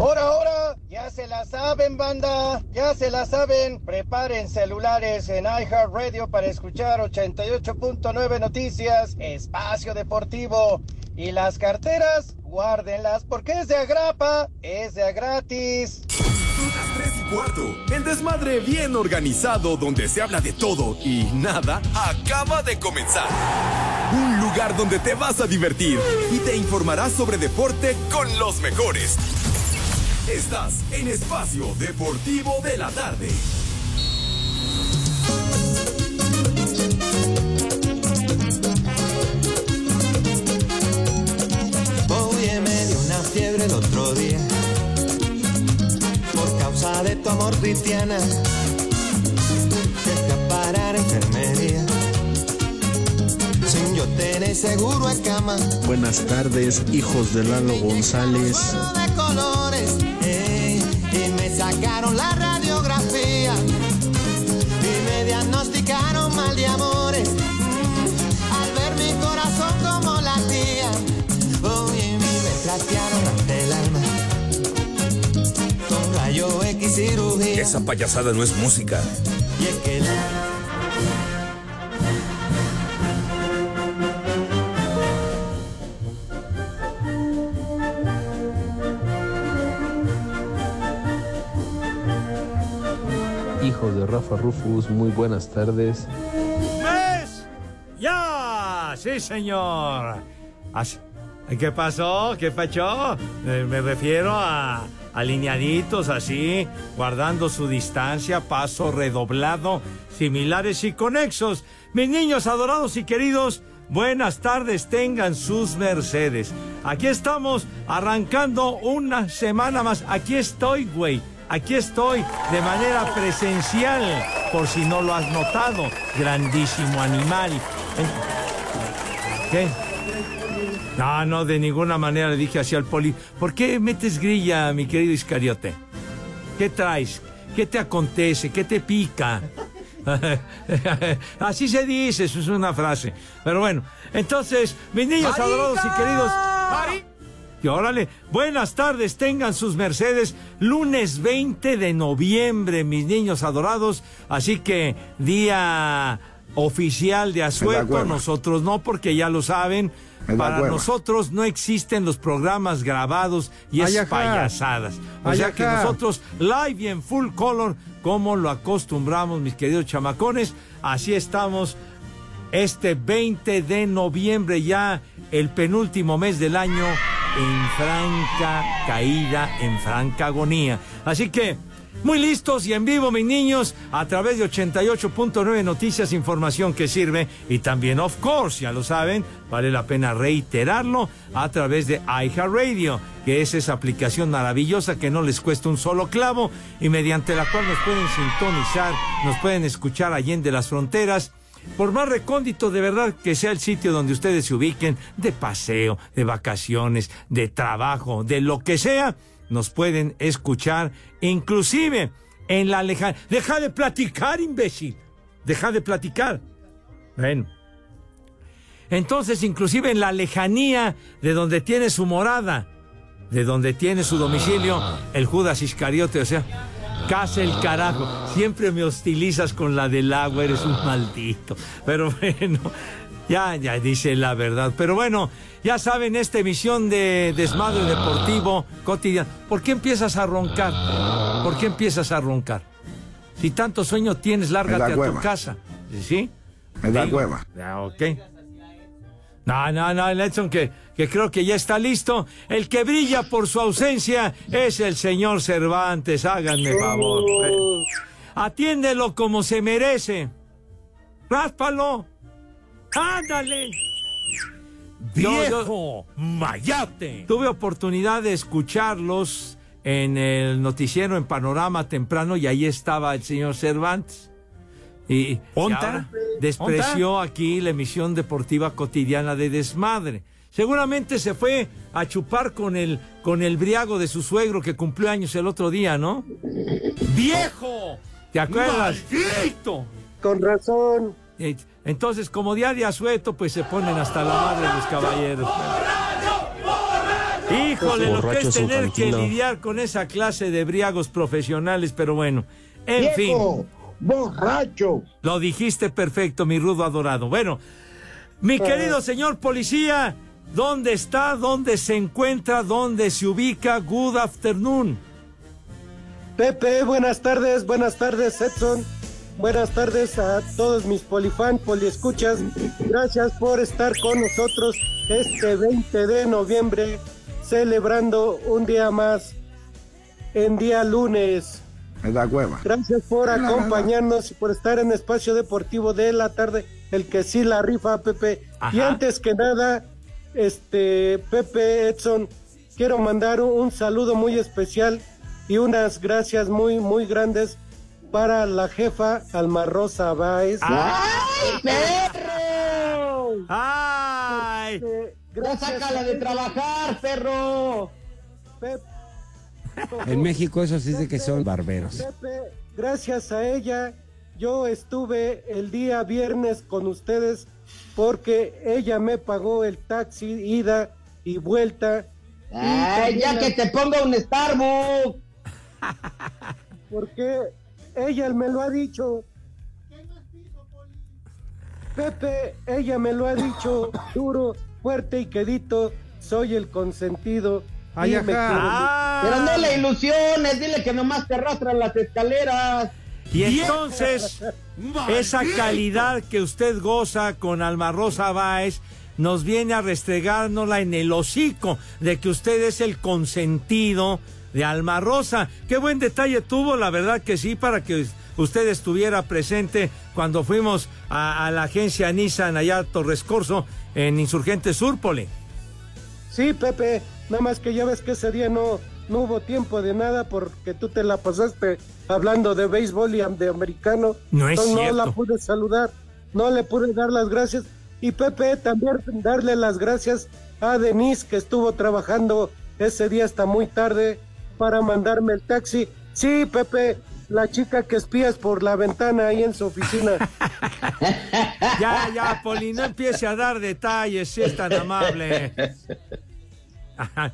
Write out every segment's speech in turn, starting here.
Ahora, ahora, ya se la saben, banda, ya se la saben. Preparen celulares en iHeartRadio para escuchar 88.9 Noticias, Espacio Deportivo. Y las carteras, guárdenlas porque es de agrapa, es de gratis. Las 3 y cuarto. El desmadre bien organizado donde se habla de todo y nada acaba de comenzar. Un lugar donde te vas a divertir y te informarás sobre deporte con los mejores. Estás en Espacio Deportivo de la Tarde. Oye, me dio una fiebre el otro día por causa de tu amor cristiana. Te a parar enfermería sin yo tener seguro en cama. Buenas tardes, hijos de Lalo González. de sacaron la radiografía y me diagnosticaron mal de amores. Al ver mi corazón como latía, oye, me trastearon ante el alma con rayo X cirugía. Esa payasada no es música. Y es que la De Rafa Rufus, muy buenas tardes. ¡Ya! ¡Sí, señor! ¿Qué pasó? ¿Qué pasó? Eh, me refiero a alineaditos así, guardando su distancia, paso redoblado, similares y conexos. Mis niños adorados y queridos, buenas tardes tengan sus mercedes. Aquí estamos arrancando una semana más. Aquí estoy, güey. Aquí estoy de manera presencial, por si no lo has notado, grandísimo animal. ¿Qué? No, no, de ninguna manera le dije así al poli. ¿Por qué metes grilla, mi querido Iscariote? ¿Qué traes? ¿Qué te acontece? ¿Qué te pica? Así se dice, eso es una frase. Pero bueno, entonces, mis niños adorados y queridos. Y órale, buenas tardes, tengan sus mercedes. Lunes 20 de noviembre, mis niños adorados. Así que día oficial de asueto, hueva. nosotros no, porque ya lo saben. Para hueva. nosotros no existen los programas grabados y es Ay, ajá. payasadas. O sea que nosotros live y en full color, como lo acostumbramos, mis queridos chamacones, así estamos este 20 de noviembre, ya el penúltimo mes del año, en franca caída, en franca agonía. Así que, muy listos y en vivo, mis niños, a través de 88.9 Noticias, información que sirve. Y también, of course, ya lo saben, vale la pena reiterarlo, a través de iHeartRadio, que es esa aplicación maravillosa que no les cuesta un solo clavo y mediante la cual nos pueden sintonizar, nos pueden escuchar allende las fronteras. Por más recóndito de verdad que sea el sitio donde ustedes se ubiquen, de paseo, de vacaciones, de trabajo, de lo que sea, nos pueden escuchar, inclusive en la lejana. Deja de platicar, imbécil. Deja de platicar. Bueno. Entonces, inclusive en la lejanía de donde tiene su morada, de donde tiene su domicilio, el Judas Iscariote, o sea, casa el carajo. Siempre me hostilizas con la del agua, eres un maldito. Pero bueno, ya, ya dice la verdad. Pero bueno, ya saben, esta emisión de Desmadre Deportivo cotidiano. ¿Por qué empiezas a roncar? ¿Por qué empiezas a roncar? Si tanto sueño tienes, lárgate a tu casa. ¿Sí? Me da Digo, hueva. Ya, ok. No, no, no, Nelson, que, que creo que ya está listo. El que brilla por su ausencia es el señor Cervantes. Háganme favor. Atiéndelo como se merece. Ráspalo. Ándale. ¡Viejo mayate! Tuve oportunidad de escucharlos en el noticiero en Panorama Temprano y ahí estaba el señor Cervantes. Y, y ¿Onta? ahora despreció aquí la emisión deportiva cotidiana de Desmadre. Seguramente se fue a chupar con el, con el briago de su suegro que cumplió años el otro día, ¿no? ¡Viejo! ¿Te acuerdas? ¡Maldito! Con razón. Entonces, como día de asueto, pues se ponen hasta la madre los caballeros. Híjole, lo que es tener que lidiar con esa clase de briagos profesionales, pero bueno, en fin. Borracho. Lo dijiste perfecto, mi rudo adorado. Bueno, mi querido señor policía, ¿dónde está? ¿Dónde se encuentra? ¿Dónde se ubica? Good afternoon. Pepe, buenas tardes, buenas tardes, Edson. Buenas tardes a todos mis polifan, poliescuchas. Gracias por estar con nosotros este 20 de noviembre, celebrando un día más en día lunes. Me da hueva. Gracias por acompañarnos y por estar en Espacio Deportivo de la tarde, el que sí la rifa, Pepe. Y antes que nada, este, Pepe Edson, quiero mandar un, saludo muy especial y unas gracias muy, muy grandes para la jefa Alma Rosa Báez. ¡Ay, perro! ¡Ay! ¡Ya gracias sácala a de trabajar, perro! Pepe, En México eso sí de que son barberos. Pepe, gracias a ella, yo estuve el día viernes con ustedes porque ella me pagó el taxi ida y vuelta. Y ¡Ay, ya que te ponga un Starbucks! Porque ella me lo ha dicho. Pepe, ella me lo ha dicho duro, fuerte y quedito. Soy el consentido. Ay, ajá. ¡Ah! Pero no le ilusiones, dile que nomás te arrastran las escaleras. Y entonces, esa calidad que usted goza con Alma Rosa Báez nos viene a restregárnosla en el hocico de que usted es el consentido de Alma Rosa. Qué buen detalle tuvo, la verdad que sí, para que usted estuviera presente cuando fuimos a, a la agencia Nissan allá a Torres Corso en Insurgente Surpole. Sí, Pepe, nada más que ya ves que ese día no, no hubo tiempo de nada porque tú te la pasaste hablando de béisbol y de americano. No es Entonces, cierto. No la pude saludar, no le pude dar las gracias. Y Pepe, también darle las gracias a Denise que estuvo trabajando ese día hasta muy tarde para mandarme el taxi. Sí, Pepe, la chica que espías por la ventana ahí en su oficina. Ya, ya, Poli, no empiece a dar detalles, si es tan amable. Ajá.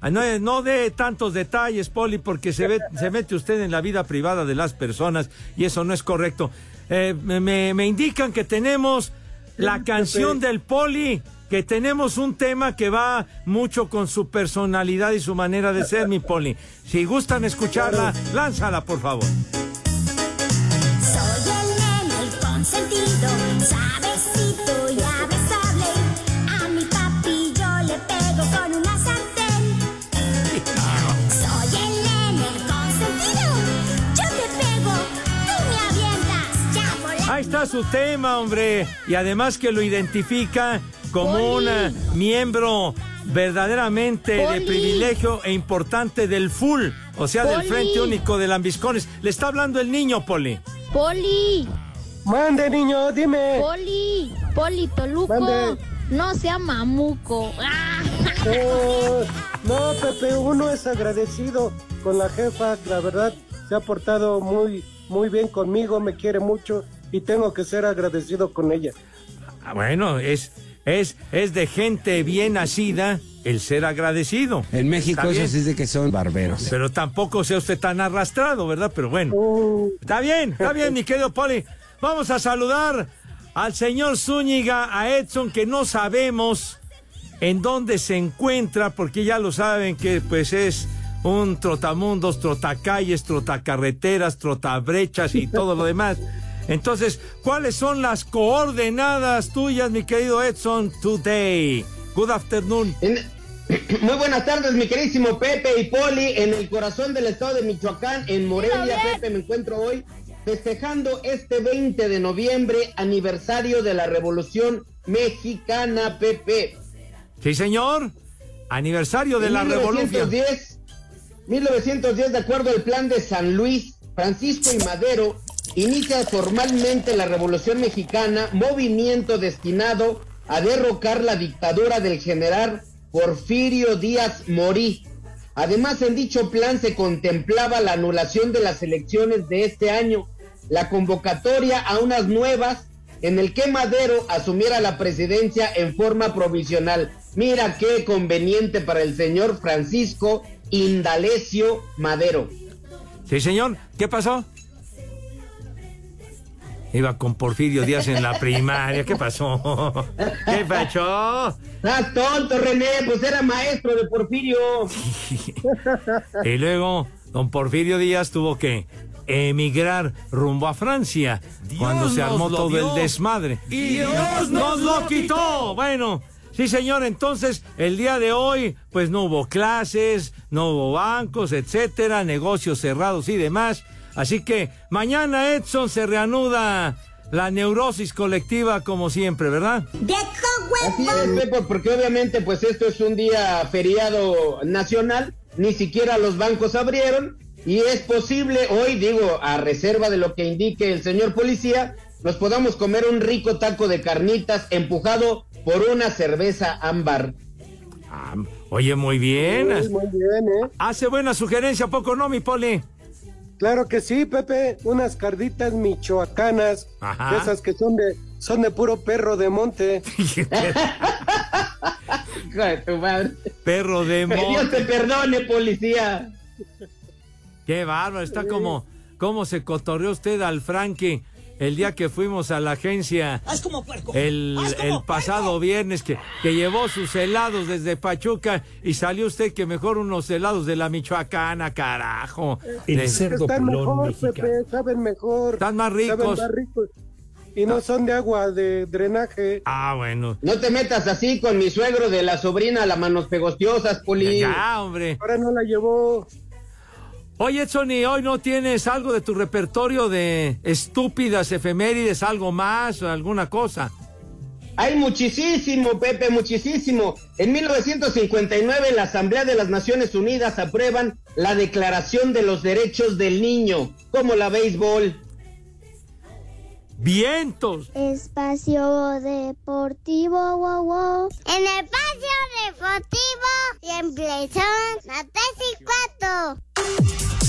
Ah, No, no dé tantos detalles, Poli, porque se, ve, se mete usted en la vida privada de las personas y eso no es correcto. Eh, me, me- me indican que tenemos la canción del Poli, que tenemos un tema que va mucho con su personalidad y su manera de ser, mi Poli. Si gustan escucharla, lánzala, por favor. Soy el nene, el consentido, suavecito y abrazable. Su tema, hombre. Y además que lo identifica como Poli. un eh, miembro verdaderamente de privilegio e importante del full, o sea, del. Frente Único de Lambiscones. Le está hablando el niño, Poli. Poli, Mande, niño, dime. Poli, Poli Toluco, Mande. no sea mamuco. Ah. Oh, no, Pepe, uno es agradecido con la jefa, la verdad, se ha portado muy, muy bien conmigo, me quiere mucho y tengo que ser agradecido con ella. Ah, Bueno, es, es, es de gente bien nacida el ser agradecido. En México eso sí de que son barberos. Pero tampoco sea usted tan arrastrado, ¿verdad? Pero bueno. Uh, Está bien, está bien, mi querido Poli. Vamos a saludar al señor Zúñiga, a Edson, que no sabemos en dónde se encuentra, porque ya lo saben que pues es un trotamundos, trotacalles, trotacarreteras, trotabrechas y todo lo demás. Entonces, ¿cuáles son las coordenadas tuyas, mi querido Edson, today? Good afternoon. En- Muy buenas tardes, mi queridísimo Pepe y Poli, en el corazón del estado de Michoacán, en Morelia, Pepe, me encuentro hoy festejando este 20 de noviembre, aniversario de la Revolución Mexicana, Pepe. Sí, señor. Aniversario de En la revolución. 1910, 1910, de acuerdo al plan de San Luis, Francisco y Madero inicia formalmente la Revolución Mexicana, movimiento destinado a derrocar la dictadura del general Porfirio Díaz Morí. Además, en dicho plan se contemplaba la anulación de las elecciones de este año, la convocatoria a unas nuevas en el que Madero asumiera la presidencia en forma provisional. Mira qué conveniente para el señor Francisco Indalecio Madero. Sí, señor. ¿Qué pasó? Iba con Porfirio Díaz en la primaria. ¿Qué pasó? ¿Qué pasó? Estás tonto, René, pues era maestro de Porfirio. Y luego, don Porfirio Díaz tuvo que emigrar rumbo a Francia cuando se armó todo dio. el desmadre. Y Dios nos lo quitó. Bueno, sí, señor. Entonces, el día de hoy, pues no hubo clases, no hubo bancos, etcétera, negocios cerrados y demás. Así que mañana, Edson, se reanuda la neurosis colectiva como siempre, ¿verdad? Así es, Pepe, porque obviamente pues esto es un día feriado nacional, ni siquiera los bancos abrieron y es posible hoy, digo, a reserva de lo que indique el señor policía, nos podamos comer un rico taco de carnitas empujado por una cerveza ámbar. Ah, oye, muy bien. Muy, muy bien, ¿eh? Hace buena sugerencia, ¿a poco no, mi poli? Claro que sí, Pepe. Unas carditas michoacanas. Ajá. Esas que son de, son de puro perro de monte. Hijo de tu madre. Perro de Que Dios te monte. perdone, policía. Qué bárbaro, está como, como se cotorreó usted al Frankie el día que fuimos a la agencia el, el pasado viernes que, que llevó sus helados desde Pachuca y salió usted que mejor unos helados de la Michoacana, carajo. De- Están mejor, Pepe, saben mejor. Están más ricos. Saben más ricos. Y no son de agua, de drenaje. Ah, bueno. No te metas así con mi suegro de la sobrina, la manos pegostiosas, poli. Ya, hombre. Ahora no la llevó. Oye, Sony, hoy no tienes algo de tu repertorio de estúpidas efemérides, algo más alguna cosa. Hay muchísimo, Pepe, muchísimo. En 1959 la Asamblea de las Naciones Unidas aprueban la Declaración de los Derechos del Niño, como la béisbol. Vientos. Espacio Deportivo, wow, wow. En el Espacio Deportivo siempre son las tres y cuatro.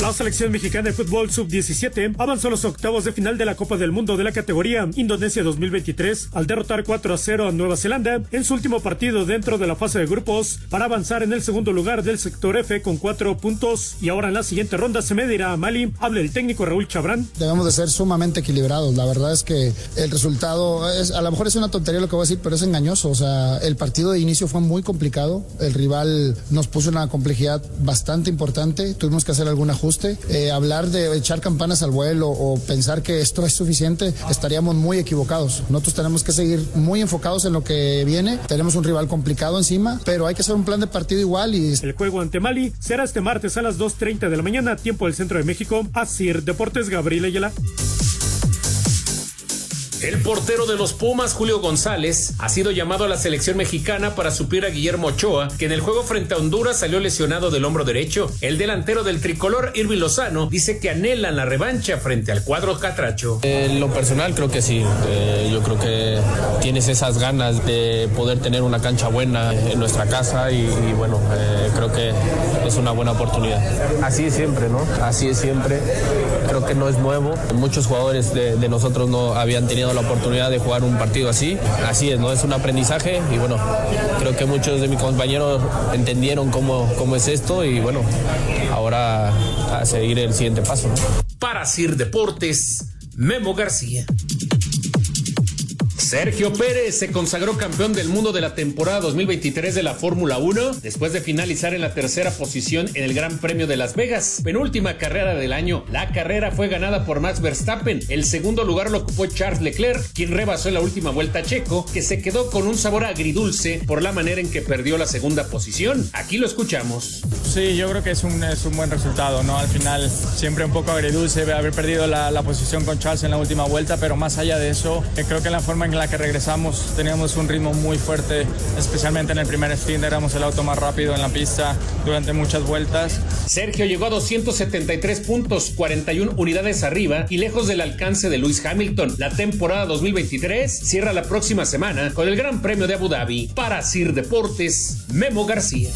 La selección mexicana de fútbol sub-17 avanzó a los octavos de final de la Copa del Mundo de la categoría Indonesia 2023 al derrotar 4 a 0 a Nueva Zelanda en su último partido dentro de la fase de grupos para avanzar en el segundo lugar del sector F con cuatro puntos y ahora en la siguiente ronda se medirá a Mali. Habla el técnico Raúl Chabrán. Debemos de ser sumamente equilibrados. La verdad es que el resultado, es, a lo mejor es una tontería lo que voy a decir, pero es engañoso. O sea, el partido de inicio fue muy complicado. El rival nos puso una complejidad bastante importante. Tuvimos que hacer algún ajuste. Eh, hablar de echar campanas al vuelo o pensar que esto es suficiente, estaríamos muy equivocados. Nosotros tenemos que seguir muy enfocados en lo que viene. Tenemos un rival complicado encima, pero hay que hacer un plan de partido igual y El juego ante Mali será este martes a las 2.30 de la mañana, tiempo del centro de México. Asir Deportes Gabriel Ayala. El portero de los Pumas, Julio González, ha sido llamado a la selección mexicana para suplir a Guillermo Ochoa, que en el juego frente a Honduras salió lesionado del hombro derecho. El delantero del tricolor, Irving Lozano, dice que anhelan la revancha frente al cuadro catracho. En lo personal creo que sí, Eh, yo creo que tienes esas ganas de poder tener una cancha buena en nuestra casa y, y bueno, eh, creo que es una buena oportunidad. Así es siempre, ¿no? Así es siempre, creo que no es nuevo. Muchos jugadores de, de nosotros no habían tenido la oportunidad de jugar un partido así. Así es, ¿no? Es un aprendizaje y bueno, creo que muchos de mis compañeros entendieron cómo, cómo es esto y bueno, ahora a seguir el siguiente paso. Para Sir Deportes, Memo García. Sergio Pérez se consagró campeón del mundo de la temporada 2023 de la Fórmula 1 después de finalizar en la tercera posición en el Gran Premio de Las Vegas, penúltima carrera del año. La carrera fue ganada por Max Verstappen. El segundo lugar lo ocupó Charles Leclerc, quien rebasó en la última vuelta a Checo, que se quedó con un sabor agridulce por la manera en que perdió la segunda posición. Aquí lo escuchamos. Sí, yo creo que es un, es un buen resultado, ¿no? Al final siempre un poco agridulce haber perdido la, la posición con Charles en la última vuelta, pero más allá de eso, eh, creo que la forma en la que regresamos teníamos un ritmo muy fuerte, especialmente en el primer stint, éramos el auto más rápido en la pista durante muchas vueltas. Sergio llegó a 273 puntos, 41 unidades arriba y lejos del alcance de Lewis Hamilton. La temporada 2023 cierra la próxima semana con el Gran Premio de Abu Dhabi. Para Sir Deportes, Memo García.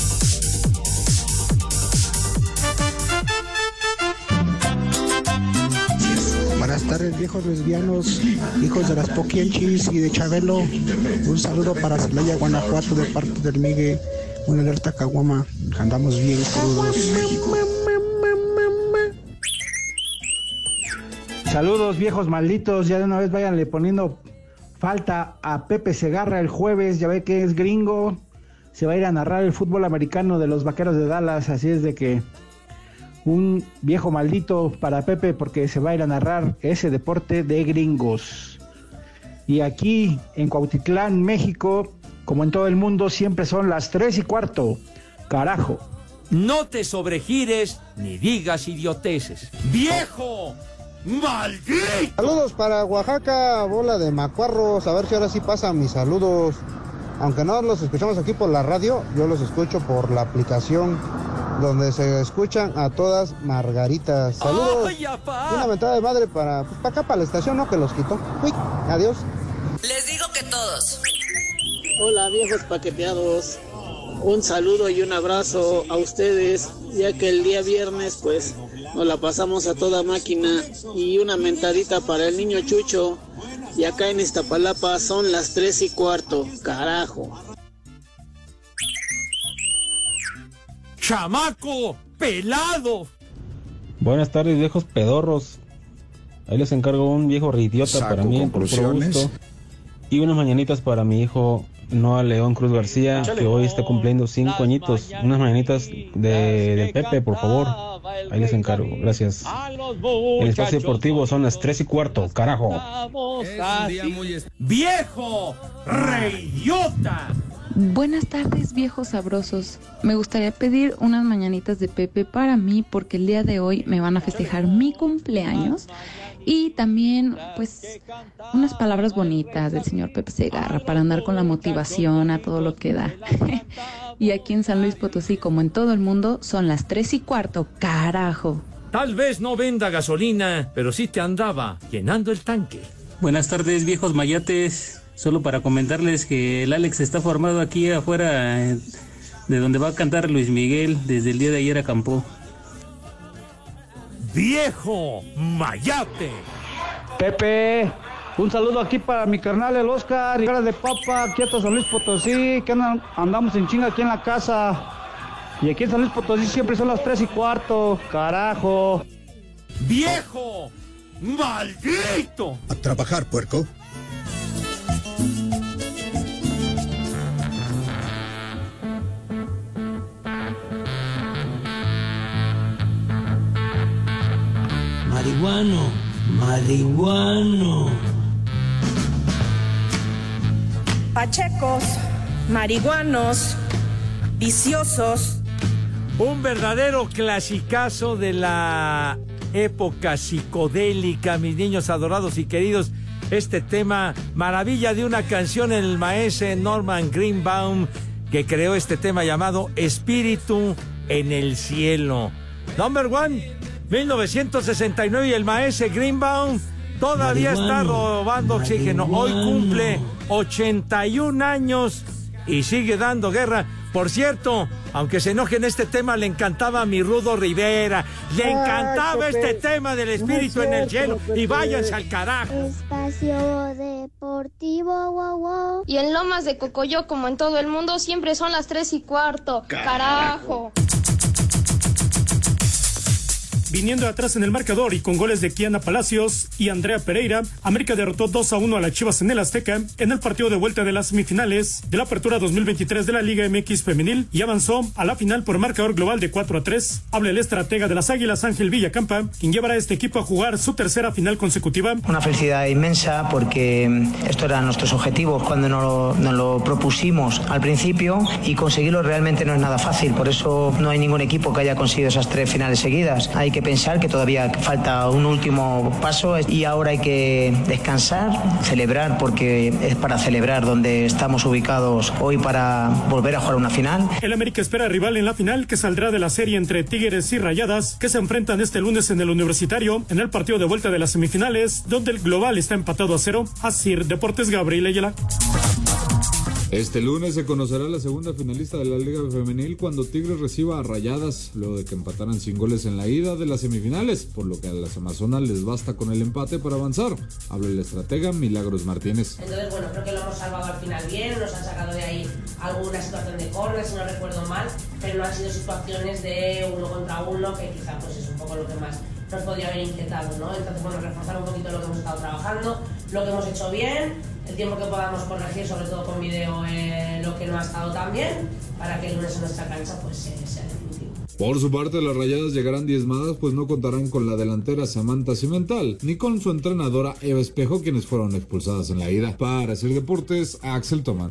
Tardes, viejos lesbianos, hijos de las Poquienchis y de Chabelo. Un saludo para Celaya, Guanajuato, de parte del Migue. Una alerta caguama. Andamos bien crudos. Saludos viejos malditos, ya de una vez váyanle poniendo falta a Pepe Segarra el jueves, ya ve que es gringo, se va a ir a narrar el fútbol americano de los Vaqueros de Dallas, así es de que un viejo maldito para Pepe porque se va a ir a narrar ese deporte de gringos. Y aquí en Cuautitlán, México, como en todo el mundo, siempre son las tres y cuarto. Carajo. No te sobregires ni digas idioteces. ¡Viejo! ¡Maldito! Saludos para Oaxaca, bola de macuarros. A ver si ahora sí pasan mis saludos. Aunque no los escuchamos aquí por la radio, yo los escucho por la aplicación donde se escuchan a todas margaritas. Saludos. ¡Ay, Y una mentada de madre para, pues, para acá, para la estación, ¿no? Que los quitó. Uy, adiós. Les digo que todos. Hola viejos paqueteados, un saludo y un abrazo a ustedes, ya que el día viernes pues nos la pasamos a toda máquina y una mentadita para el niño Chucho. Y acá en Iztapalapa son las tres y cuarto, carajo. ¡Chamaco! ¡Pelado! Buenas tardes, viejos pedorros. Ahí les encargo un viejo reidiota Saco para mí, por gusto. Y unas mañanitas para mi hijo Noah León Cruz García, que hoy está cumpliendo cinco añitos. Unas mañanitas de, de Pepe, por favor. Ahí les encargo, gracias. El espacio deportivo son las tres y cuarto, carajo. ¡Viejo! ¡Reidiota! Buenas tardes, viejos sabrosos. Me gustaría pedir unas mañanitas de Pepe para mí porque el día de hoy me van a festejar mi cumpleaños y también pues unas palabras bonitas del señor Pepe Segarra para andar con la motivación a todo lo que da. y aquí en San Luis Potosí, como en todo el mundo, son las tres y cuarto, carajo. Tal vez no venda gasolina, pero sí te andaba llenando el tanque. Buenas tardes, viejos mayates. Solo para comentarles que el Alex está formado aquí afuera eh, de donde va a cantar Luis Miguel. Desde el día de ayer acampó. ¡Viejo! ¡Mayate! Pepe, un saludo aquí para mi carnal el Oscar y cara de papa, aquí hasta San Luis Potosí, que andan- andamos en chinga aquí en la casa. Y aquí en San Luis Potosí siempre son las tres y cuarto, carajo. ¡Viejo! ¡Maldito! A trabajar, puerco. Marihuano, marihuano. Pachecos, marihuanos, viciosos. Un verdadero clasicazo de la época psicodélica, mis niños adorados y queridos. Este tema, maravilla de una canción, el maestro Norman Greenbaum, que creó este tema llamado Espíritu en el Cielo. Number one, 1969 y el maestro Greenbaum todavía está robando oxígeno. Hoy cumple 81 años y sigue dando guerra. Por cierto, aunque se enoje en este tema, le encantaba a mi Rudo Rivera. Le encantaba este tema del espíritu No es en el cielo. Y váyanse al carajo. Espacio Deportivo, wow, wow. Y en Lomas de Cocoyo, como en todo el mundo, siempre son las tres y cuarto. Carajo. Viniendo atrás en el marcador y con goles de Kiana Palacios y Andrea Pereira, América derrotó 2 a 1 a las Chivas en el Azteca en el partido de vuelta de las semifinales de la apertura 2023 de la Liga MX Femenil y avanzó a la final por marcador global de 4 a 3. Habla el estratega de las Águilas, Ángel Villacampa, quien llevará a este equipo a jugar su tercera final consecutiva. Una felicidad inmensa porque mm, esto eran nuestros objetivos cuando nos lo, nos lo propusimos al principio y conseguirlo realmente no es nada fácil. Por eso no hay ningún equipo que haya conseguido esas tres finales seguidas. Hay que pensar que todavía falta un último paso y ahora hay que descansar, celebrar porque es para celebrar donde estamos ubicados hoy para volver a jugar una final. El América espera rival en la final que saldrá de la serie entre Tigres y Rayadas que se enfrentan este lunes en el Universitario en el partido de vuelta de las semifinales donde el global está empatado a cero. Así Deportes Gabriel Ayala. Este lunes se conocerá la segunda finalista de la Liga Femenil cuando Tigres reciba a Rayadas, luego de que empataran sin goles en la ida de las semifinales, por lo que a las Amazonas les basta con el empate para avanzar. Habla el estratega Milagros Martínez. Entonces, bueno, creo que lo hemos salvado al final bien, nos han sacado de ahí alguna situación de córner, si no recuerdo mal, pero no han sido situaciones de uno contra uno, que quizá pues es un poco lo que más nos podría haber inquietado, ¿no? Entonces, bueno, reforzar un poquito lo que hemos estado trabajando, lo que hemos hecho bien, el tiempo que podamos corregir, sobre todo con vídeo, eh, lo que no ha estado tan bien, para que el lunes en nuestra cancha pues eh, sea definitivo. Por su parte, las rayadas llegarán diezmadas, pues no contarán con la delantera Samantha Cimental, ni con su entrenadora Eva Espejo, quienes fueron expulsadas en la ida. Para hacer deportes, Axel Tomán.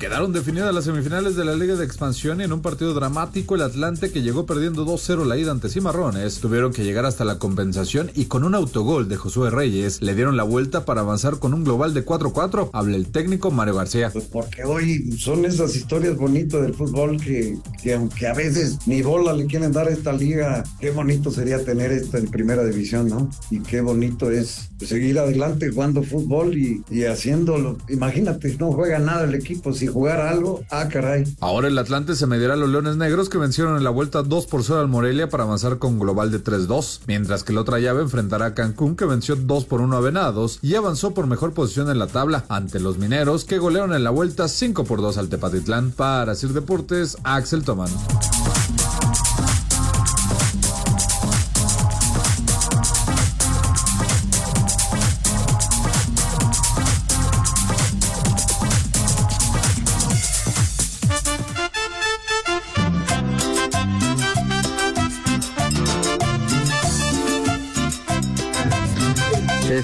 Quedaron definidas las semifinales de la Liga de Expansión y en un partido dramático el Atlante que llegó perdiendo 2-0 la ida ante Cimarrones tuvieron que llegar hasta la compensación y con un autogol de Josué Reyes le dieron la vuelta para avanzar con un global de 4-4. Habla el técnico Mario García. Pues porque hoy son esas historias bonitas del fútbol que, que aunque a veces ni bola le quieren dar a esta liga, qué bonito sería tener esto en primera división, ¿no? Y qué bonito es seguir adelante jugando fútbol y, y haciéndolo. Imagínate, no juega nada el equipo, si jugar algo, ah, caray. Ahora el Atlante se medirá a los Leones Negros que vencieron en la vuelta 2 por 0 al Morelia para avanzar con global de 3-2, mientras que la otra llave enfrentará a Cancún que venció 2 por 1 a Venados y avanzó por mejor posición en la tabla ante los Mineros que golearon en la vuelta 5 por 2 al Tepatitlán. Para Sir Deportes, Axel Tomán.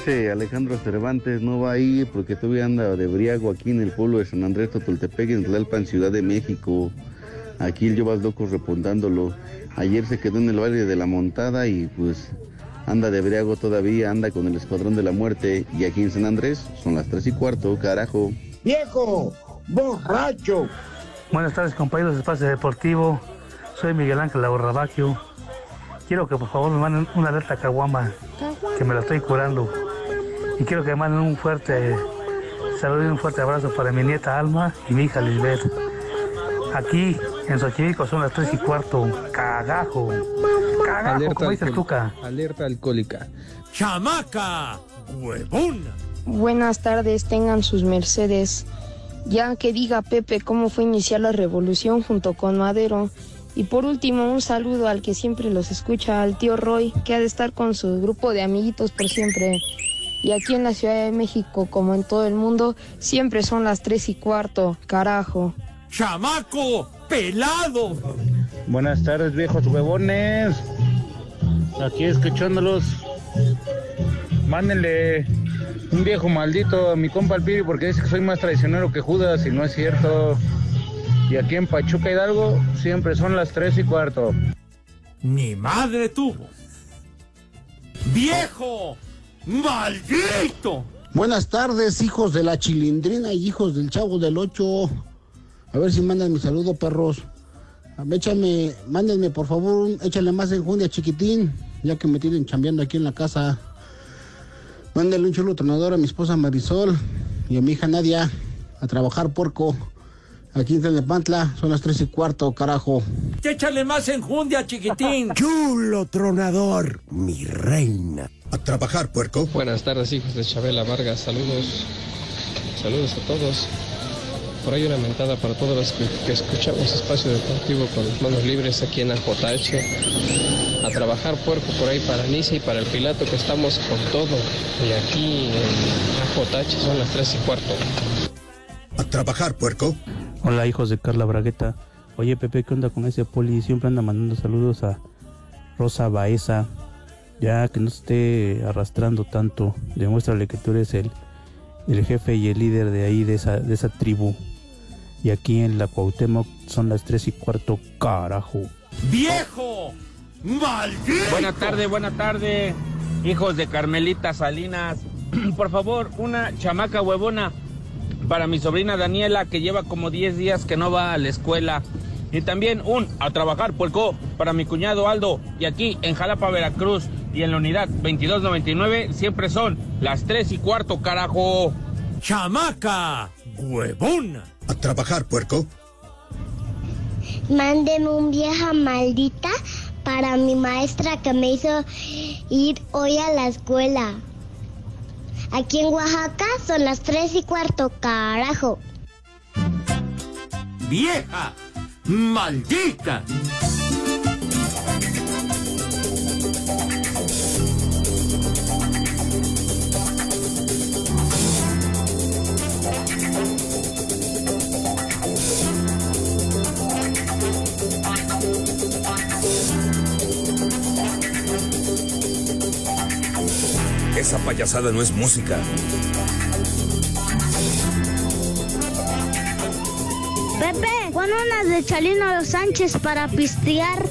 Ese Alejandro Cervantes no va a ir porque todavía anda de briago aquí en el pueblo de San Andrés Totoltepec, en Tlalpan, Ciudad de México. Aquí el Llevas Locos repuntándolo. Ayer se quedó en el baile de la montada y pues anda de briago todavía, anda con el Escuadrón de la Muerte. Y aquí en San Andrés son las tres y cuarto, carajo. ¡Viejo! ¡Borracho! Buenas tardes compañeros de Espacio Deportivo. Soy Miguel Ángel Laborrabaquio. Quiero que por favor me manden una alerta caguama, que me la estoy curando. Y quiero que manden un fuerte saludo y un fuerte abrazo para mi nieta Alma y mi hija Lisbeth. Aquí en Xochimilco son las 3 y cuarto. Cagajo. Cagajo, como dice el Tuca. Alerta alcohólica. ¡Chamaca! ¡Huevona! Buenas tardes, tengan sus mercedes. Ya que diga Pepe cómo fue iniciar la revolución junto con Madero. Y por último, un saludo al que siempre los escucha, al tío Roy, que ha de estar con su grupo de amiguitos por siempre. Y aquí en la Ciudad de México, como en todo el mundo, siempre son las tres y cuarto, carajo. ¡Chamaco! ¡Pelado! Buenas tardes, viejos huevones. Aquí escuchándolos. Mándenle un viejo maldito a mi compa el Piri porque dice que soy más traicionero que Judas y no es cierto. Y aquí en Pachuca Hidalgo siempre son las tres y cuarto. ¡Mi madre tuvo! ¡Viejo! ¡Maldito! Buenas tardes, hijos de la chilindrina y hijos del chavo del ocho. A ver si mandan mi saludo, perros. Échame, mándenme por favor, un- échale más enjundia, chiquitín, ya que me tienen chambeando aquí en la casa. Mándenle un chulo tronador a mi esposa Marisol y a mi hija Nadia a trabajar puerco. Aquí en Tlalnepantla son las tres y cuarto, carajo. Échale más enjundia, chiquitín. Chulo tronador, mi reina. A trabajar, puerco. Buenas tardes, hijos de Chabela Vargas. Saludos. Saludos a todos. Por ahí una mentada para todos los que, que escuchamos Espacio Deportivo con las manos libres aquí en AJH. A trabajar puerco por ahí para Nice y para el Pilato que estamos con todo. Y aquí en AJH son las 3 y cuarto. A trabajar, puerco. Hola, hijos de Carla Bragueta. Oye, Pepe, ¿qué onda con ese poli? Siempre anda mandando saludos a Rosa Baeza. Ya que no se esté arrastrando tanto, demuéstrale que tú eres el, el jefe y el líder de ahí, de esa, de esa tribu. Y aquí en la Cuauhtémoc son las tres y cuarto, carajo. ¡Viejo! ¡Maldito! Buena tarde, buena tarde, hijos de Carmelita Salinas. Por favor, una chamaca huevona para mi sobrina Daniela, que lleva como 10 días que no va a la escuela. Y también un a trabajar, puerco, para mi cuñado Aldo. Y aquí en Jalapa, Veracruz, y en la unidad 2299, siempre son las 3 y cuarto, carajo. ¡Chamaca! huevona. A trabajar, puerco. Mándeme un vieja maldita para mi maestra que me hizo ir hoy a la escuela. Aquí en Oaxaca son las tres y cuarto, carajo. ¡Vieja! ¡Maldita! Esa payasada no es música. Unas de Chalino Sánchez para pistear.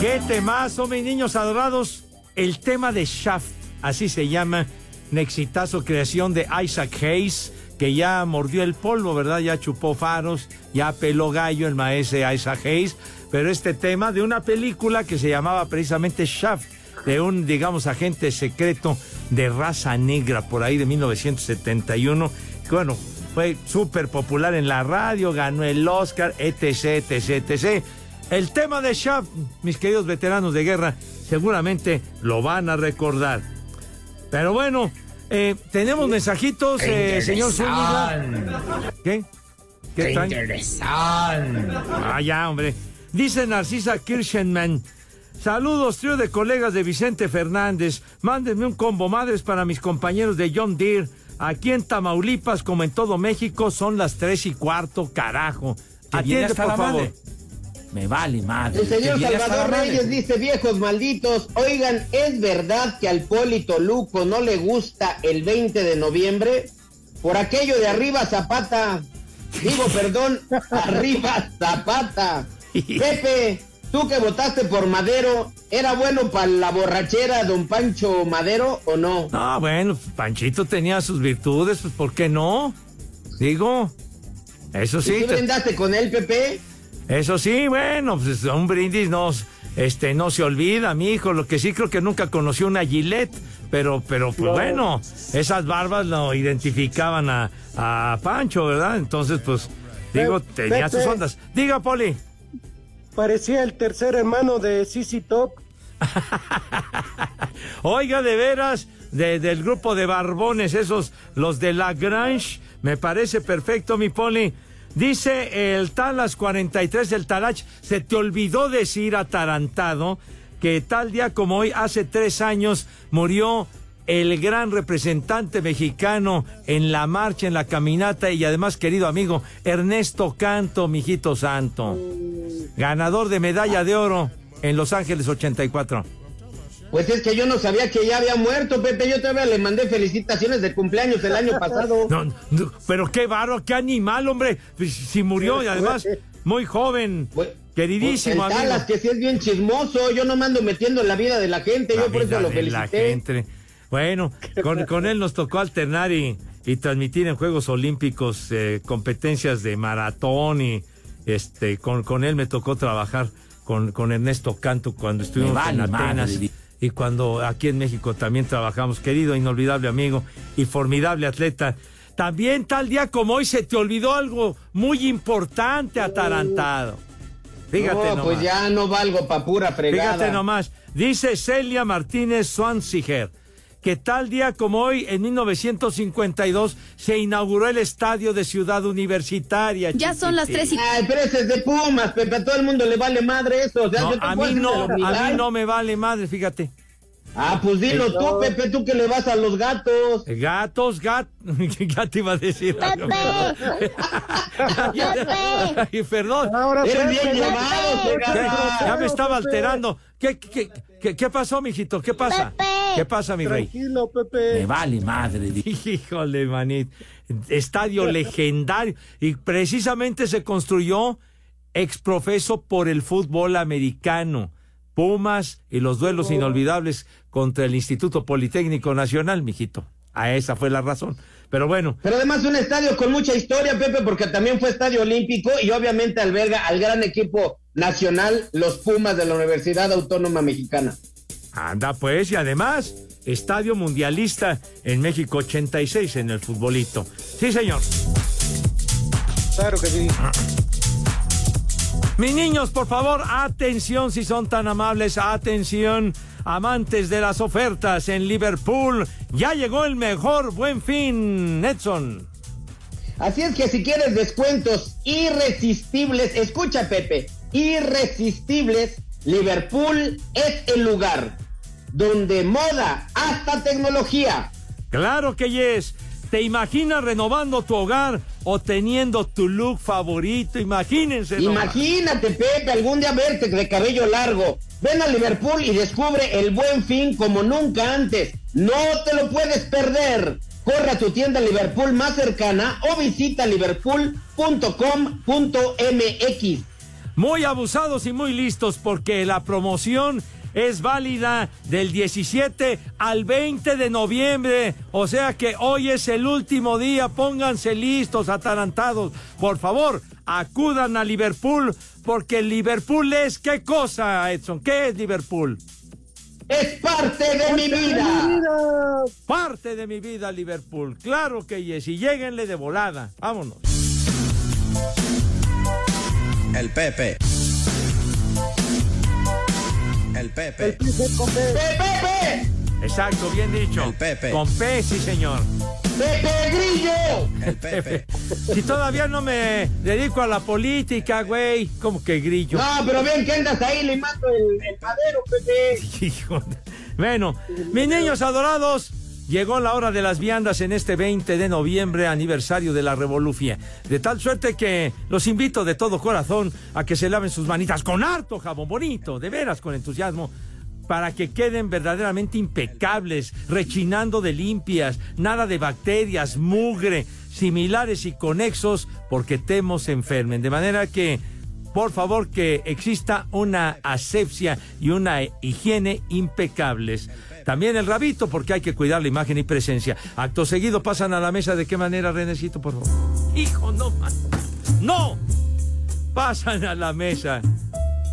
¿Qué temazo, mis niños adorados? El tema de Shaft, así se llama, un exitazo creación de Isaac Hayes, que ya mordió el polvo, ¿verdad? Ya chupó faros, ya peló gallo el maestro Isaac Hayes, pero este tema de una película que se llamaba precisamente Shaft, de un, digamos, agente secreto de raza negra por ahí de 1971, que bueno, fue súper popular en la radio, ganó el Oscar, etc, etc, etc. El tema de Shaft, mis queridos veteranos de guerra, seguramente lo van a recordar. Pero bueno, eh, tenemos mensajitos, eh, señor Zúñiga. ¿Qué? Qué interesante. Ah, ya, hombre. Dice Narcisa Kirchenman. Saludos, trío de colegas de Vicente Fernández. Mándenme un combo madres para mis compañeros de John Deere. Aquí en Tamaulipas, como en todo México, son las tres y cuarto, carajo. Atiende, hasta por la favor. madre. Me vale madre. El señor Salvador. Reyes dice, viejos malditos, oigan, ¿es verdad que al Polito Luco no le gusta el 20 de noviembre? Por aquello de arriba Zapata. Digo, perdón, arriba Zapata. Pepe, tú que votaste por Madero, ¿era bueno para la borrachera don Pancho Madero o no? Ah, bueno, Panchito tenía sus virtudes, pues ¿por qué no? Digo, eso sí. ¿Y tú te- brindaste con él, Pepe? Eso sí, bueno, pues un brindis no, este, no se olvida, mi hijo. Lo que sí creo que nunca conoció una Gillette, pero, pero pues No. bueno, esas barbas lo identificaban a, a Pancho, ¿verdad? Entonces, pues, digo, tenía sus ondas. Diga, Poli. Parecía el tercer hermano de Sisi Top. Oiga, de veras, de- del grupo de barbones, esos, los de La Grange, me parece perfecto, mi Poli. Dice el Talas 43 del Tarach, se te olvidó decir atarantado que tal día como hoy, hace tres años, murió el gran representante mexicano en la marcha, en la caminata y además querido amigo Ernesto Canto, mijito santo, ganador de medalla de oro en Los Ángeles 84. Pues es que yo no sabía que ya había muerto, Pepe. Yo todavía le mandé felicitaciones de cumpleaños el año pasado. No, no, pero qué barro, qué animal, hombre. Pues, Si murió y además muy joven, queridísimo el amigo. Talas, que sí es bien chismoso. Yo no me ando metiendo en la vida de la gente. La yo por eso lo de la felicité. gente. Bueno, con, con él nos tocó alternar y, y transmitir en Juegos Olímpicos eh, competencias de maratón y este con, con él me tocó trabajar con, con Ernesto Canto cuando estuvimos vale en Atenas madre. y cuando aquí en México también trabajamos, querido, inolvidable amigo y formidable atleta. También tal día como hoy se te olvidó algo muy importante, atarantado. Fíjate no, nomás. pues ya no valgo pa' pura fregada. Fíjate nomás, dice Celia Martínez Swanziger que tal día como hoy, en 1952, se inauguró el estadio de Ciudad Universitaria. Ya son las tres y... Ay, pero ese es de Pumas, Pepe. A todo el mundo le vale madre eso. O sea, No, a mí no, a mí no me vale madre, fíjate. Ah, pues dilo Eh, tú, Pepe, tú que le vas a los gatos. Gatos, gatos. ya te iba a decir algo. Ay, perdón. Ahora, Eres bien Pepe, llevado. Pegada. Ya me estaba Pepe. alterando. ¿Qué, qué, qué, qué pasó, mijito? ¿Qué pasa? ¿Qué pasa, mi rey? Tranquilo, Pepe. Me vale madre. Híjole, manit. Estadio legendario. Y precisamente se construyó exprofeso por el fútbol americano. Pumas y los duelos inolvidables contra el Instituto Politécnico Nacional, mijito. A esa fue la razón. Pero bueno, Pero además un estadio con mucha historia, Pepe, porque también fue estadio olímpico y obviamente alberga al gran equipo nacional, los Pumas de la Universidad Autónoma Mexicana. anda pues, y además, estadio mundialista en México 86 en el futbolito. Sí, señor. Claro que sí. Mis niños, por favor, atención si son tan amables, atención, amantes de las ofertas en Liverpool. Ya llegó el mejor buen fin, Edson. Así es que si quieres descuentos irresistibles, escucha Pepe, irresistibles, Liverpool es el lugar donde moda hasta tecnología. Claro que yes. ¿Te imaginas renovando tu hogar o teniendo tu look favorito? Imagínense. Imagínate, Pepe, algún día verte de cabello largo. Ven a Liverpool y descubre el buen fin como nunca antes. No te lo puedes perder. Corre a tu tienda Liverpool más cercana o visita liverpool.com.mx. Muy abusados y muy listos porque la promoción es válida del 17 al 20 de noviembre. O sea que hoy es el último día. Pónganse listos, atarantados. Por favor, acudan a Liverpool porque Liverpool es qué cosa, Edson. ¿Qué es Liverpool? Es parte de mi vida. Parte de mi vida, Liverpool. Claro que yes. Y lléguenle de volada. Vámonos. El Pepe. El Pepe. ¡Pepe! Exacto, bien dicho. El Pepe. Con P, sí, señor. ¡Pepe Grillo! El Pepe. Si todavía no me dedico a la política, güey. ¿Cómo que grillo? No, pero bien que andas ahí limando el, el madero, Pepe. Hijo de- Bueno, mis niños adorados, llegó la hora de las viandas en este 20 de noviembre, aniversario de la Revolución. De tal suerte que los invito de todo corazón a que se laven sus manitas con harto jabón bonito, de veras con entusiasmo. Para que queden verdaderamente impecables, rechinando de limpias, nada de bacterias, mugre, similares y conexos, porque temo se enfermen. De manera que por favor que exista una asepsia y una higiene impecables. También el rabito, porque hay que cuidar la imagen y presencia. Acto seguido pasan a la mesa. ¿De qué manera, Renecito, por favor? Hijo, no más. ¡No! Pasan a la mesa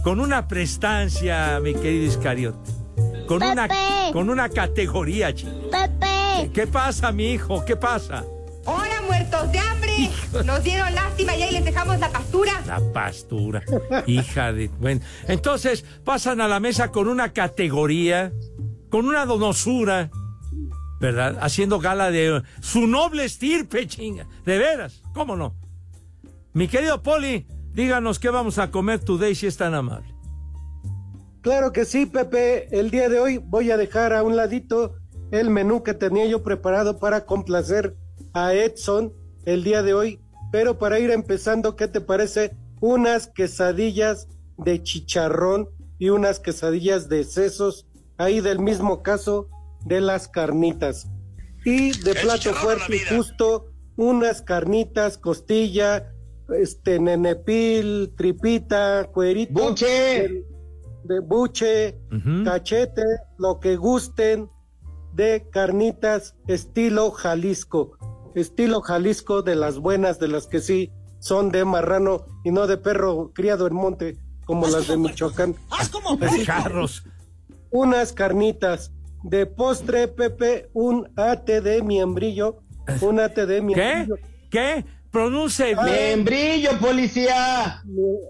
con una prestancia, mi querido Iscariote. Con una, Pepe. con una categoría, chico. Pepe. ¿Qué pasa, mi hijo? ¿Qué pasa? ¡Hola, muertos de hambre! Nos dieron lástima y ahí les dejamos la pastura. La pastura. Hija de. Bueno, entonces pasan a la mesa con una categoría, con una donosura, ¿verdad? Haciendo gala de su noble estirpe, chinga. De veras, ¿cómo no? Mi querido Poli, díganos qué vamos a comer today si es tan amable. Claro que sí, Pepe. El día de hoy voy a dejar a un ladito el menú que tenía yo preparado para complacer a Edson el día de hoy. Pero para ir empezando, ¿qué te parece? Unas quesadillas de chicharrón y unas quesadillas de sesos, ahí del mismo caso de las carnitas. Y de plato fuerte, justo unas carnitas, costilla, este nenepil, tripita, cuerito. ¡Buche! de- de buche, cachete, lo que gusten de carnitas estilo Jalisco. Estilo Jalisco de las buenas, de las que sí son de marrano y no de perro criado en monte como las de Michoacán. Así que, Charros. Unas carnitas. De postre, Pepe, un ate de miembrillo. Un ate de ¿Qué? miembrillo. ¿Qué? Pronuncie bien. ¡Membrillo, policía!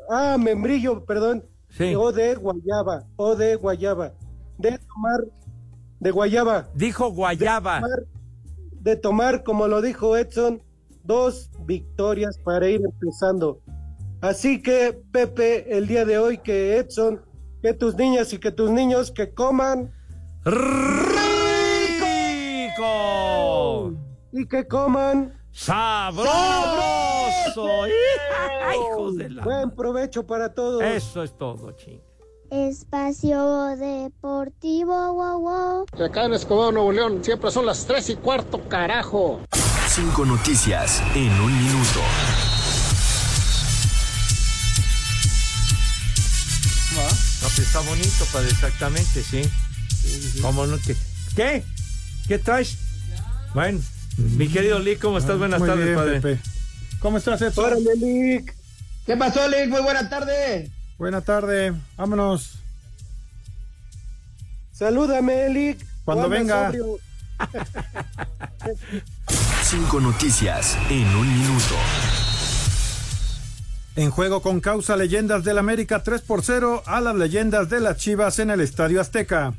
Ah, membrillo, perdón. Sí. O de guayaba, o de guayaba. De tomar, de guayaba. Dijo guayaba. tomar, de tomar, como lo dijo Edson, dos victorias para ir empezando. Así que, Pepe, el día de hoy que Edson, que tus niñas y que tus niños que coman ¡Rico! y que coman ¡Sabroso! ¡Hijos de la... buen provecho para todos. Eso es todo, ching. Espacio Deportivo, wow, wow. Acá en Escobedo, Nuevo León, siempre son las tres y cuarto, carajo. Cinco noticias en un minuto. No, pero está bonito, padre, exactamente, sí. ¿Cómo no? ¿Qué? ¿Qué? ¿Qué traes? Bueno, mi querido Lee, ¿cómo estás? Buenas Muy tardes, bien, padre. Pepe. ¿Cómo estás, Edson? Órale, Lick. ¿Qué pasó, Lick? Muy buena tarde. Buena tarde. Vámonos. Salúdame, Lick. Cuando venga. Cinco noticias en un minuto. En juego con causa Leyendas del América 3 por 0 a las Leyendas de las Chivas en el Estadio Azteca.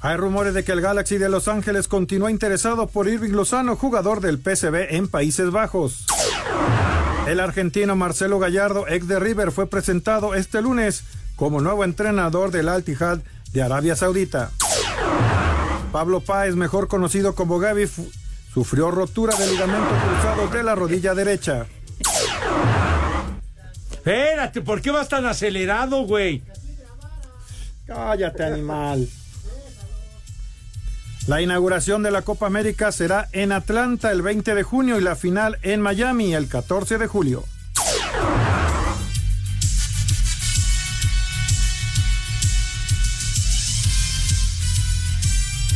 Hay rumores de que el Galaxy de Los Ángeles continúa interesado por Irving Lozano, jugador del PSV en Países Bajos. El argentino Marcelo Gallardo, ex de River, fue presentado este lunes como nuevo entrenador del Al Ittihad de Arabia Saudita. Pablo Páez, mejor conocido como Gaby, sufrió rotura de ligamento cruzado de la rodilla derecha. Espérate, ¿por qué vas tan acelerado, güey? Cállate, animal. La inauguración de la Copa América será en Atlanta el 20 de junio y la final en Miami el 14 de julio.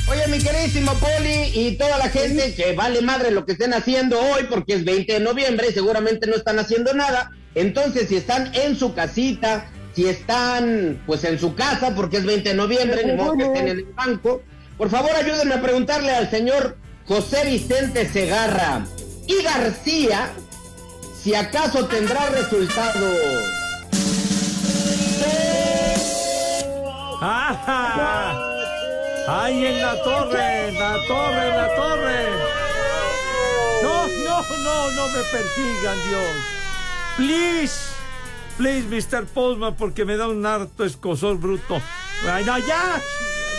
Oye, mi queridísimo Poli y toda la gente que vale madre lo que estén haciendo hoy porque es 20 de noviembre y seguramente no están haciendo nada. Entonces, si están en su casita, si están pues en su casa porque es 20 de noviembre, ni modo que estén en el banco, por favor ayúdenme a preguntarle al señor José Vicente Segarra y García si acaso tendrá resultado. ¡Ah! ¡Ahí en la torre! ¡La torre, la torre! No, no, no, no me persigan, Dios. Please, please, Mr. Postman, porque me da un harto escosor bruto. Ay, no, ya,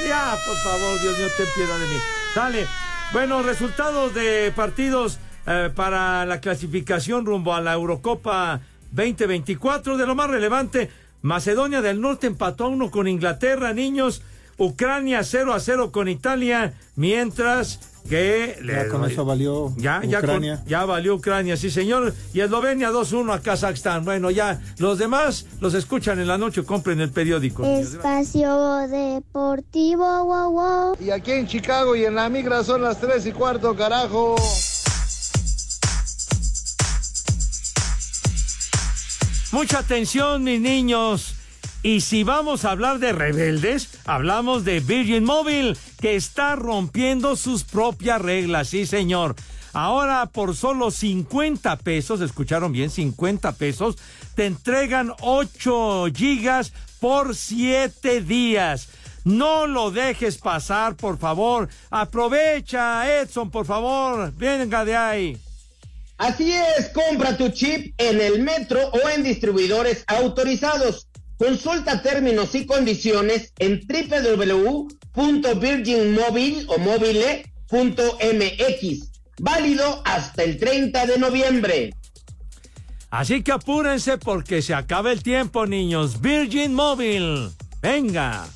ya, por favor, Dios mío, ten piedad de mí. Dale. Bueno, resultados de partidos eh, para la clasificación rumbo a la Eurocopa 2024. De lo más relevante, Macedonia del Norte empató a uno con Inglaterra, niños. Ucrania 0 a 0 con Italia, mientras que... Ya con eso valió ya, ya, con- Ucrania. ya valió Ucrania, sí señor. Y Eslovenia 2-1 a Kazajstán. Bueno, ya los demás los escuchan en la noche, compren el periódico. Espacio Deportivo, wow, wow. Y aquí en Chicago y en la migra son las tres y cuarto, carajo. Mucha atención, mis niños. Y si vamos a hablar de rebeldes, hablamos de Virgin Mobile, que está rompiendo sus propias reglas, sí, señor. Ahora, por solo 50 pesos, escucharon bien, 50 pesos, te entregan 8 gigas por 7 días. No lo dejes pasar, por favor. Aprovecha, Edson, por favor. Venga de ahí. Así es, compra tu chip en el metro o en distribuidores autorizados. Consulta términos y condiciones en www.virginmobile o mobile.mx. Válido hasta el 30 de noviembre. Así que apúrense porque se acaba el tiempo, niños. Virgin Mobile. Venga.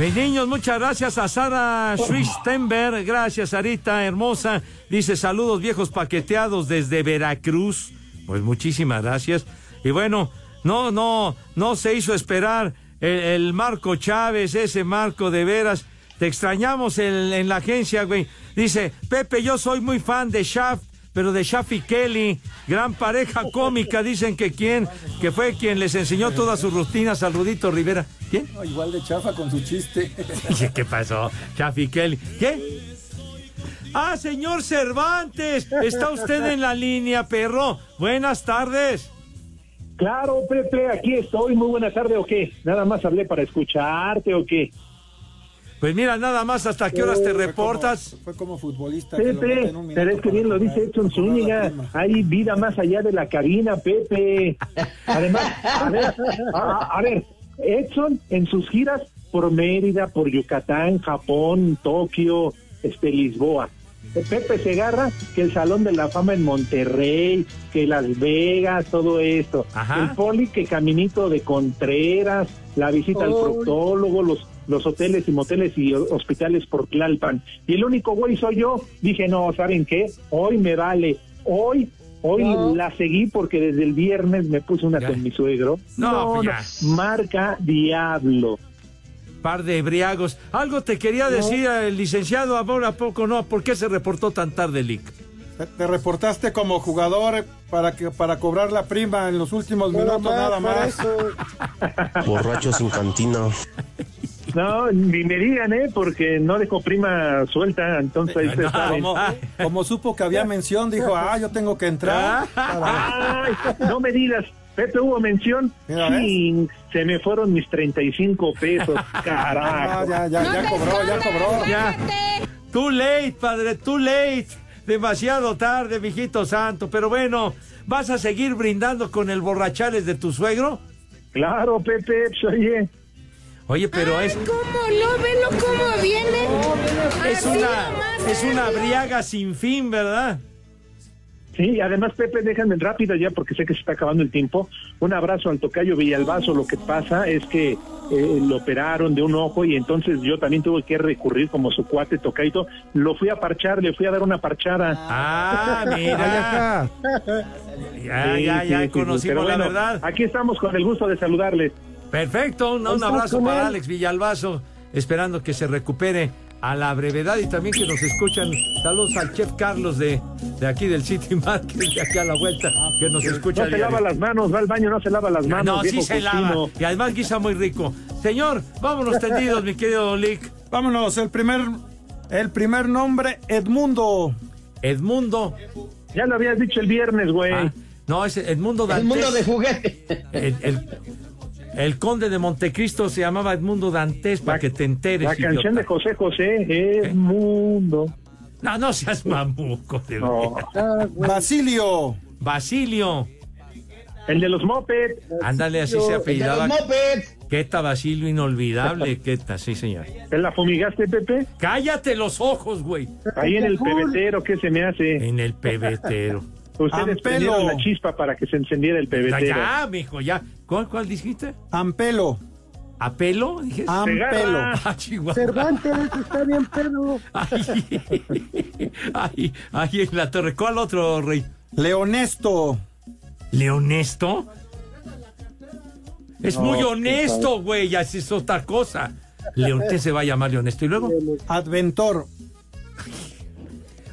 Mis niños, muchas gracias a Sara Schwistenberg. Gracias, Sarita, hermosa. Dice saludos viejos paqueteados desde Veracruz. Pues muchísimas gracias. Y bueno, no, no, no se hizo esperar el, el Marco Chávez, ese Marco de veras. Te extrañamos en, en la agencia, güey. Dice, Pepe, yo soy muy fan de Shaft, pero de Shaft y Kelly. Gran pareja cómica, dicen que quién, que fue quien les enseñó todas sus rutinas al Rudito Rivera. ¿Quién? No, igual de chafa con su chiste. ¿Qué pasó? Chafi Kelly. ¿Qué? Ah, señor Cervantes, está usted en la línea, perro. Buenas tardes. Claro, Pepe, aquí estoy. Muy buena tarde, ¿o qué? Nada más hablé para escucharte, ¿o qué? Pues mira, nada más hasta qué horas te Fue reportas. Fue como futbolista. que Pepe, un pero es que bien lo dice Edson Zúñiga. Hay vida más allá de la cabina, Pepe. Además, a ver, a, a ver, Edson en sus giras por Mérida, por Yucatán, Japón, Tokio, este Lisboa. Eh, Pepe Segarra, que el Salón de la Fama en Monterrey, que Las Vegas, todo esto. El Poli, que Caminito de Contreras, la visita al proctólogo, los, los hoteles y moteles y ho- hospitales por Tlalpan. Y el único güey soy yo. Dije, no, ¿saben qué? Hoy me vale. Hoy, hoy No. la seguí porque desde el viernes me puse una con mi suegro. No, pues ya. marca Diablo. Par de ebriagos. Algo te quería decir el licenciado, ahora a poco no. ¿Por qué se reportó tan tarde, Lick? Te- Te reportaste como jugador para que para cobrar la prima en los últimos minutos nada más. Borracho sin cantina. No, ni me digan, ¿eh? Porque no dejo prima suelta, entonces ahí se sabe. Como, como supo que había mención, dijo, ah, yo tengo que entrar. Ay, no me digas, Pepe, hubo mención. Sí, se me fueron mis 35 pesos, carajo. Ah, ya, ya, ya cobró, ya cobró. Ya. Too late, padre, too late. Demasiado tarde, mijito santo. Pero bueno, ¿vas a seguir brindando con el borrachales de tu suegro? Claro, Pepe, pues, oye. Oye, pero es, ¿Cómo no? Velo cómo viene. es Así una es una briaga sin fin, ¿verdad? Sí, además, Pepe, déjame rápido ya porque sé que se está acabando el tiempo. Un abrazo al tocayo Villalbazo. Lo que pasa es que eh, lo operaron de un ojo y entonces yo también tuve que recurrir como su cuate tocaito. Lo fui a parchar, le fui a dar una parchada. Ah, mira. Ya, Sí, ya, sí, ya sí, sí, conocimos pero la bueno, verdad. Aquí estamos con el gusto de saludarles. Perfecto, un, abrazo para. Alex Villalbazo, esperando que se recupere a la brevedad y también que nos escuchan. Saludos al chef Carlos de, de aquí del City Market, de aquí a la vuelta, que nos escucha. No se diario. lava las manos, va al baño, no se lava las manos. No, sí se lava. Y además guisa muy rico. Señor, vámonos tendidos, mi querido Lick. Vámonos, el primer, el primer nombre, Edmundo. Edmundo. Ya lo habías dicho el viernes, güey. Ah, no, es Edmundo El Dantes. mundo de juguete. El, el- el conde de Montecristo se llamaba Edmundo Dantes, para que te enteres. La canción idiota. de José José, Edmundo. No, no seas mamuco, de No. Basilio. Basilio. El de los mopeds. Ándale, así se apellidaba. El de los mopeds. Queta Basilio, inolvidable. Queta, sí, señor. ¿Te la fumigaste, Pepe? Cállate los ojos, güey. Ahí en el pebetero, ¿qué se me hace? En el pebetero. Ustedes Ampelo. prendieron la chispa para que se encendiera el pebetero. Ya, mijo, ya. ¿Cuál, cuál dijiste? Ampelo. ¿Apelo? Dije. Ampelo. Ah, Chihuahua. Cervantes está bien pedo. Ay, ay, ay, en la torre. ¿Cuál otro, rey? Leonesto. ¿Leonesto? Es No, muy honesto, güey. Así es otra cosa. ¿qué se va a llamar Leonesto? Y luego, Adventor.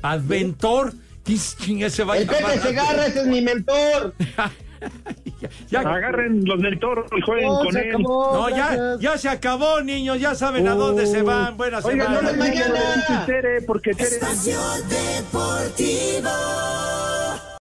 Adventor. ¿Qué chinga se va a El? Pepe Segarra, ese es mi mentor. Ya- Agarren los del toro y jueguen No, con él. acabó, No, ya, ya se acabó, niños. Ya saben a dónde se van. Buenas Oigan, no semanas. les mañana. Tere, porque Tere... Espacio Deportivo.